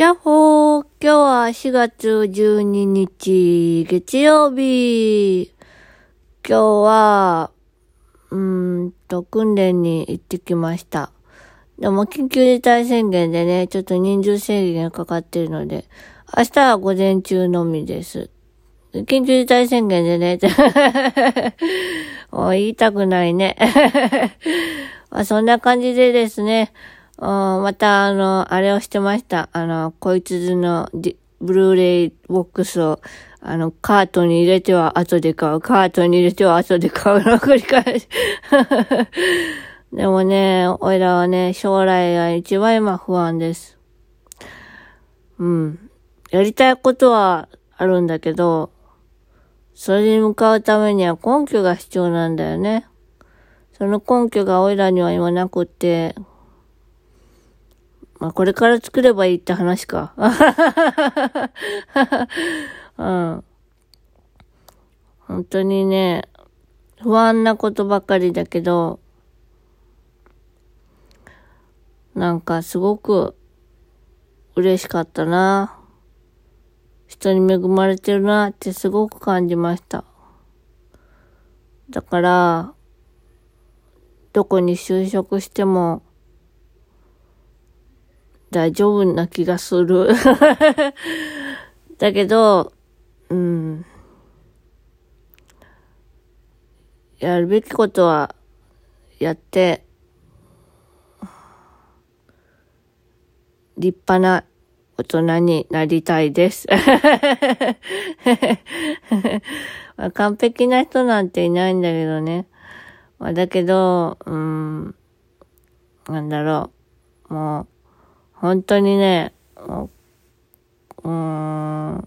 やっほー今日は4月12日、月曜日。今日は、うーんと、訓練に行ってきました。でも、緊急事態宣言でね、ちょっと人数制限がかかってるので、明日は午前中のみです。緊急事態宣言でね、もう言いたくないね。まあ、そんな感じでですね、また、あの、あれをしてました。あの、こいつのブルーレイボックスを、あの、カートに入れては後で買う。カートに入れては後で買うの繰り返し。でもね、おいらはね、将来が一番今不安です。うん。やりたいことはあるんだけど、それに向かうためには根拠が必要なんだよね。その根拠がおいらには今なくって、まあ、これから作ればいいって話か。うん。本当にね、不安なことばかりだけど、なんかすごく嬉しかったな。人に恵まれてるなってすごく感じました。だから、どこに就職しても大丈夫な気がする。だけど、うん。やるべきことはやって、立派な大人になりたいです。完璧な人なんていないんだけどね。まあ、だけど、うん、なんだろう。もう、本当にね、う、うーん、う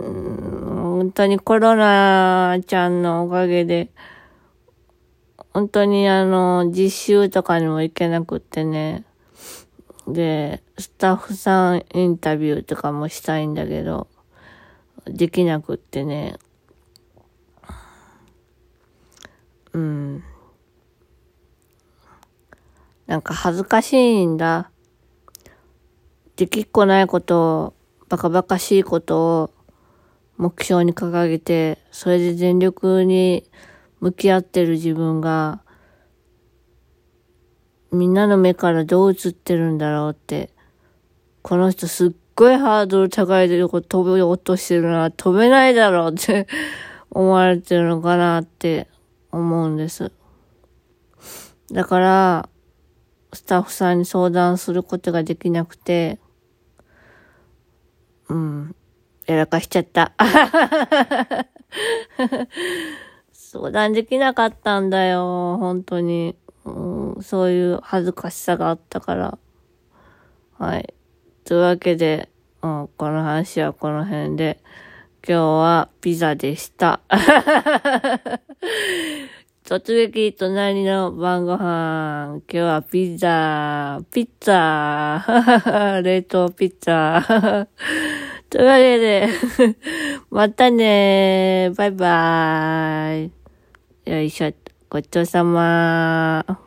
ーん本当にコロナちゃんのおかげで、本当にあの、実習とかにも行けなくってね。で、スタッフさんインタビューとかもしたいんだけど、できなくってね。うん。なんか恥ずかしいんだ。できっこないことを、バカバカしいことを目標に掲げて、それで全力に向き合ってる自分が、みんなの目からどう映ってるんだろうって、この人すっごいハードル高いとこ飛び落としてるな、飛べないだろうって思われてるのかなって思うんです。だから、スタッフさんに相談することができなくて、うん、やらかしちゃった。相談できなかったんだよ、本当に。うん、そういう恥ずかしさがあったから。はい。というわけで、うん、この話はこの辺で、今日はピザでした。突撃隣の晩ご飯。今日はピザ、ピッツァ、冷凍ピッツァ。というわけで、またねバイバーイ。よいしょ。ごちそうさま